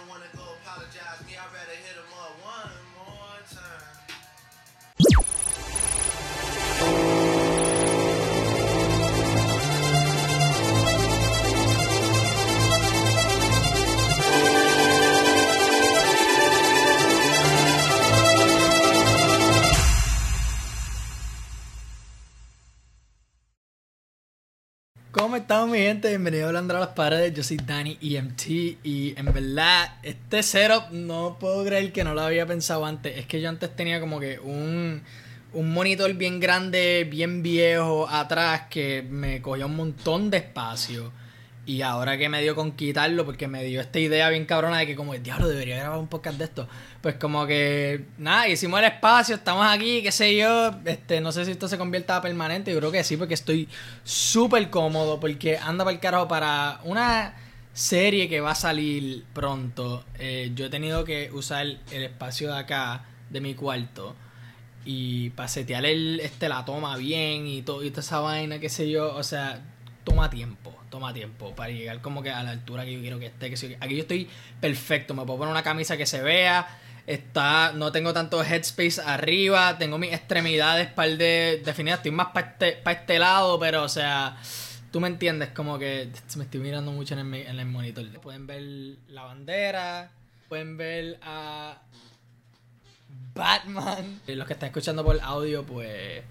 don't wanna go apologize me, I'd rather hit him up one more time. ¿Cómo estamos mi gente? Bienvenido a Hablando a las Paredes, yo soy Dani EMT y en verdad este setup no puedo creer que no lo había pensado antes. Es que yo antes tenía como que un, un monitor bien grande, bien viejo atrás que me cogía un montón de espacio. Y ahora que me dio con quitarlo, porque me dio esta idea bien cabrona de que como, diablo, debería grabar un podcast de esto. Pues como que, nada, hicimos el espacio, estamos aquí, qué sé yo. Este, no sé si esto se convierta a permanente, yo creo que sí, porque estoy súper cómodo, porque anda para el carajo para una serie que va a salir pronto. eh, yo he tenido que usar el espacio de acá, de mi cuarto. Y para setear el, este, la toma bien y todo y toda esa vaina, qué sé yo. O sea, toma tiempo, toma tiempo para llegar como que a la altura que yo quiero que esté. Que. Aquí yo estoy perfecto, me puedo poner una camisa que se vea. Está, no tengo tanto headspace arriba, tengo mis extremidades par de definidas, estoy más para este, pa este lado, pero o sea, tú me entiendes, como que me estoy mirando mucho en el, en el monitor. Pueden ver la bandera, pueden ver a Batman. Y Los que están escuchando por audio, pues.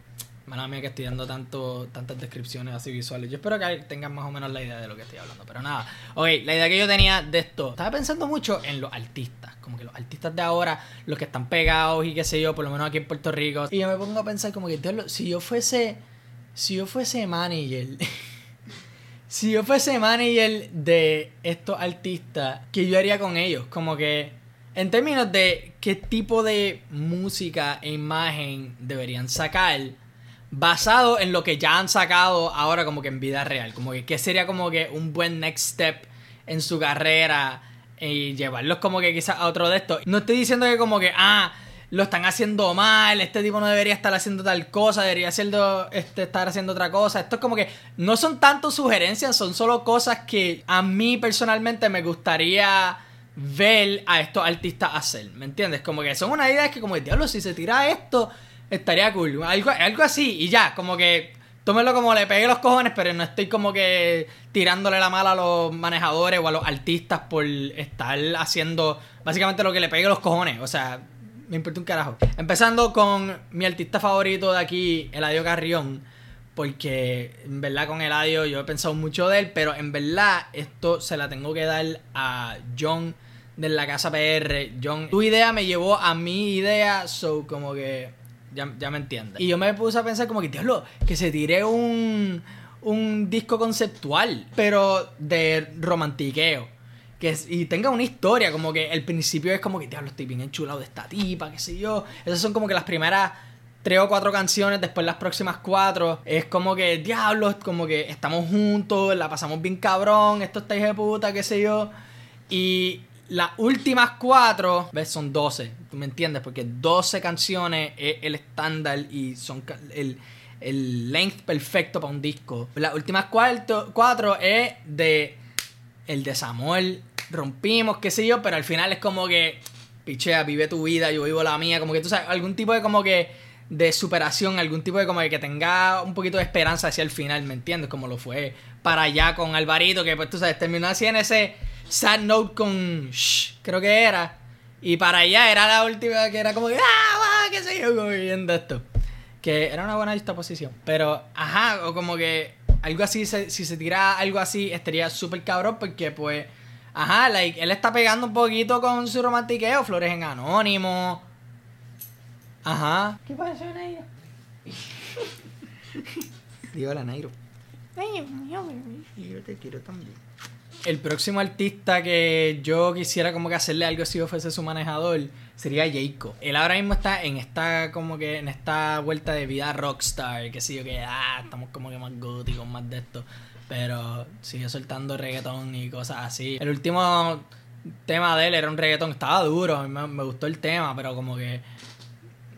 Mala mía que estoy dando tanto, tantas descripciones así visuales. Yo espero que tengan más o menos la idea de lo que estoy hablando. Pero nada. Ok, la idea que yo tenía de esto. Estaba pensando mucho en los artistas. Como que los artistas de ahora, los que están pegados y qué sé yo, por lo menos aquí en Puerto Rico. Y yo me pongo a pensar como que, si yo fuese. Si yo fuese manager. si yo fuese manager de estos artistas, ¿qué yo haría con ellos? Como que, en términos de qué tipo de música e imagen deberían sacar, basado en lo que ya han sacado ahora como que en vida real. Como que, ¿qué sería como que un buen next step en su carrera? Y llevarlos como que quizás a otro de estos. No estoy diciendo que como que, ah, lo están haciendo mal, este tipo no debería estar haciendo tal cosa, debería haciendo, este, estar haciendo otra cosa. Esto es como que no son tanto sugerencias, son solo cosas que a mí personalmente me gustaría ver a estos artistas hacer, ¿me entiendes? Como que son una idea que como, diablo, si se tira esto, estaría cool. Algo, algo así y ya, como que tómelo como le pegué los cojones, pero no estoy como que tirándole la mala a los manejadores o a los artistas por estar haciendo básicamente lo que le pegue los cojones. O sea, me importa un carajo. Empezando con mi artista favorito de aquí, Eladio Carrión. Porque en verdad con Eladio yo he pensado mucho de él, pero en verdad esto se la tengo que dar a John de la casa PR. John, tu idea me llevó a mi idea, so como que ya, ya me entiendes. Y yo me puse a pensar como que, diablo, que se tire un, un disco conceptual, pero de romantiqueo. Que, y tenga una historia, como que el principio es como que, diablo, estoy bien enchulado de esta tipa, qué sé yo. Esas son como que las primeras tres o cuatro canciones, después las próximas cuatro. Es como que, diablo, como que estamos juntos, la pasamos bien cabrón, esto está hija de puta, qué sé yo. Y las últimas cuatro, ves, son 12, ¿tú me entiendes? Porque 12 canciones es el estándar y son el, el length perfecto para un disco. Las últimas cuarto, cuatro es de el desamor, rompimos, qué sé yo, pero al final es como que, pichea, vive tu vida, yo vivo la mía, como que tú sabes, algún tipo de como que de superación, algún tipo de como de que tenga un poquito de esperanza hacia el final, ¿me entiendes? Como lo fue para allá con Alvarito, que pues tú sabes, terminó así en ese sad note con Shh, creo que era, y para allá era la última que era como que, ah, va, qué sé yo, como viendo esto. Que era una buena disposición. Pero, ajá, o como que algo así, se- si se tira algo así, estaría súper cabrón porque, pues, ajá, like, él está pegando un poquito con su romantiqueo, Flores en Anónimo. Ajá. ¿Qué pasó, Nairo? Digo la Nairo. Yo te quiero también. El próximo artista que yo quisiera como que hacerle algo si yo fuese su manejador sería Jacob. Él ahora mismo está en esta como que en esta vuelta de vida rockstar, que sé yo que ah, estamos como que más góticos, más de esto, pero sigue soltando reggaetón y cosas así. El último tema de él era un reggaetón, estaba duro, me, me gustó el tema, pero como que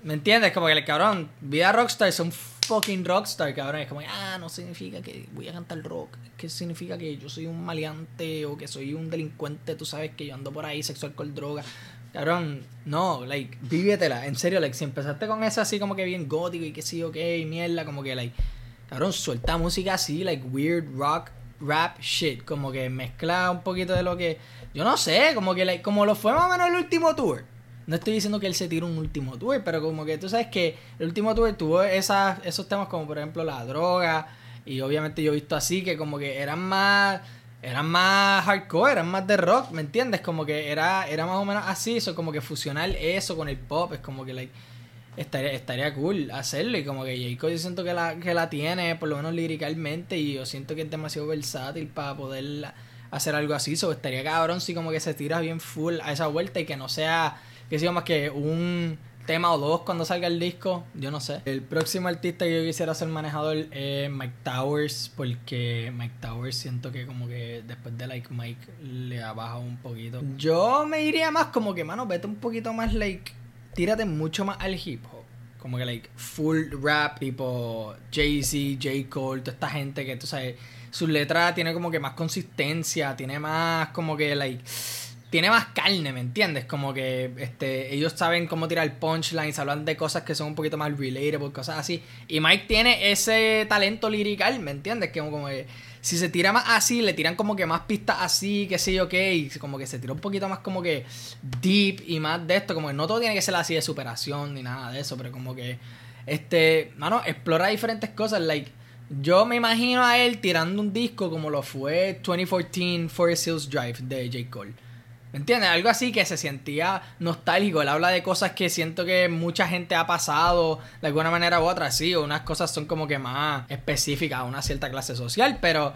¿me entiendes? Como que el cabrón, vida rockstar son fucking rockstar, cabrón. Es como, ah, no significa que voy a cantar rock. ¿Qué significa que yo soy un maleante o que soy un delincuente? Tú sabes que yo ando por ahí sexual con droga. Cabrón, no, like, vívetela. En serio, like, si empezaste con eso así como que bien gótico y que sí, ok, mierda, como que, like, cabrón, suelta música así, like, weird rock, rap shit. Como que mezcla un poquito de lo que. Yo no sé, como que, like, como lo fue más o menos el último tour. No estoy diciendo que él se tiró un último tour, pero como que tú sabes que el último tour tuvo esas, esos temas como por ejemplo la droga. Y obviamente yo he visto así que como que eran más. Eran más hardcore, eran más de rock, ¿me entiendes? Como que era, era más o menos así, eso, como que fusionar eso con el pop, es como que like, estaría, estaría cool hacerlo. Y como que J. yo siento que la, que la tiene, por lo menos líricamente, y yo siento que es demasiado versátil para poder hacer algo así. So, estaría cabrón si como que se tira bien full a esa vuelta y que no sea que sea más que un tema o dos cuando salga el disco, yo no sé. El próximo artista que yo quisiera ser manejador es Mike Towers, porque Mike Towers siento que como que después de Like Mike le ha bajado un poquito. Yo me iría más como que, mano, vete un poquito más like, tírate mucho más al hip hop. Como que like full rap, tipo Jay-Z, J. Cole, toda esta gente que tú sabes, sus letras tiene como que más consistencia, tiene más como que like tiene más carne, ¿me entiendes? Como que este, ellos saben cómo tirar punchlines, hablan de cosas que son un poquito más relatable, cosas así. Y Mike tiene ese talento lirical, ¿me entiendes? Que como que si se tira más así, le tiran como que más pistas así, qué sé yo qué, y como que se tira un poquito más como que deep y más de esto, como que no todo tiene que ser así de superación ni nada de eso, pero como que, este, mano, explora diferentes cosas, like, yo me imagino a él tirando un disco como lo fue 2014 Forest Hills Drive de J. Cole. ¿Me entiendes? Algo así que se sentía nostálgico. Él habla de cosas que siento que mucha gente ha pasado de alguna manera u otra, sí. Unas cosas son como que más específicas a una cierta clase social, pero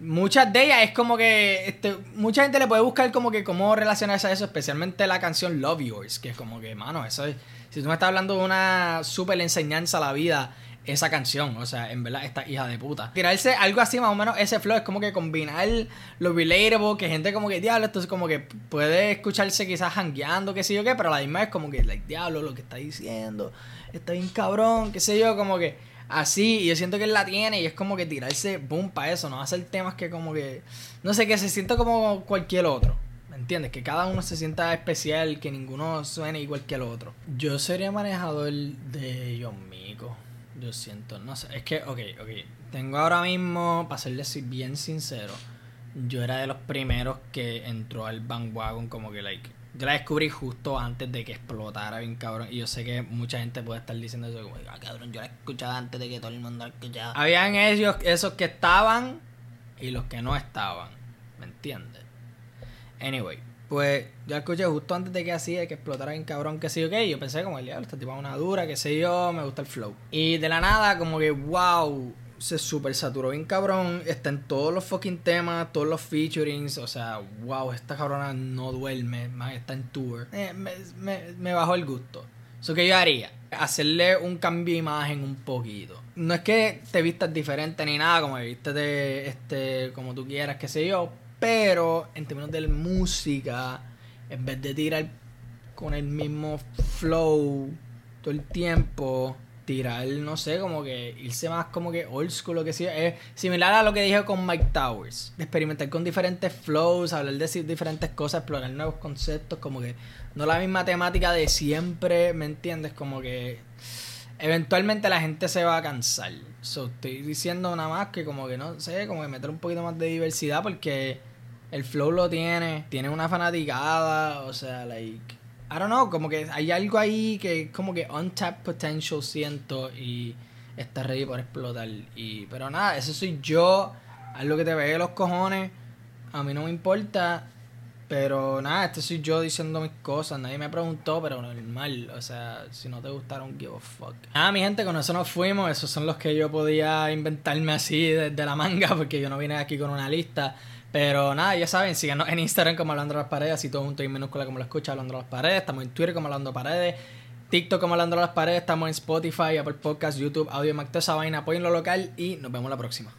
muchas de ellas es como que este, mucha gente le puede buscar como que cómo relacionarse a eso, especialmente la canción Love Yours, que es como que, mano, eso es, si tú me estás hablando de una súper enseñanza a la vida esa canción. O sea, en verdad, esta hija de puta. Tirarse algo así, más o menos, ese flow es como que combinar lo relatable, que gente como que, diablo, esto es como que puede escucharse quizás hangueando, qué sé yo qué, pero la misma es como que, like, diablo, lo que está diciendo, está bien cabrón, qué sé yo, como que así. Y yo siento que él la tiene y es como que tirarse boom para eso, no hacer temas que como que, no sé, que se sienta como cualquier otro. ¿Me entiendes? Que cada uno se sienta especial, que ninguno suene igual que el otro. Yo sería manejador de John Mico. Yo siento, no sé, es que, ok, ok. Tengo ahora mismo, para serles bien sincero, yo era de los primeros que entró al bandwagon como que, like, yo la descubrí justo antes de que explotara bien cabrón. Y yo sé que mucha gente puede estar diciendo eso como, ah, cabrón, yo la escuchaba antes de que todo el mundo la escuchara. Habían ellos, esos que estaban y los que no estaban. ¿Me entiendes? Anyway, pues yo escuché justo antes de que hacía, que explotara bien cabrón, que sé yo qué. Yo pensé como el diablo, este tipo es una dura, que sé yo, me gusta el flow. Y de la nada, como que wow, se super saturó bien cabrón. Está en todos los fucking temas, todos los featurings. O sea, wow, esta cabrona no duerme, más está en tour. Eh, me, bajó el gusto. Eso que yo haría, hacerle un cambio de imagen un poquito. No es que te vistas diferente ni nada, como viste de este, como tú quieras, qué sé yo, pero en términos de música, en vez de tirar con el mismo flow todo el tiempo, tirar, no sé, como que irse más como que old school, lo que sea. Es similar a lo que dije con Mike Towers. De experimentar con diferentes flows, hablar de diferentes cosas, explorar nuevos conceptos, como que no la misma temática de siempre, ¿me entiendes? Como que eventualmente la gente se va a cansar. So, estoy diciendo nada más que como que no sé, como que meter un poquito más de diversidad porque el flow lo tiene, tiene una fanaticada, o sea, like, I don't know, como que hay algo ahí que como que untapped potential siento y está ready por explotar. Y, pero nada, eso soy yo, haz lo que te pegue los cojones, a mí no me importa. Pero nada, este soy yo diciendo mis cosas. Nadie me preguntó, pero normal. O sea, si no te gustaron, give a fuck. Ah, mi gente, con eso nos fuimos. Esos son los que yo podía inventarme así desde la manga, porque yo no vine aquí con una lista. Pero nada, ya saben, síganos en Instagram como Hablando las Paredes, así todo junto en minúscula como lo escucha, Hablando las Paredes. Estamos en Twitter como Hablando de Paredes, TikTok como Hablando las Paredes, estamos en Spotify, Apple Podcasts, YouTube, Audio Mac, toda esa vaina. Apoyen lo local y nos vemos la próxima.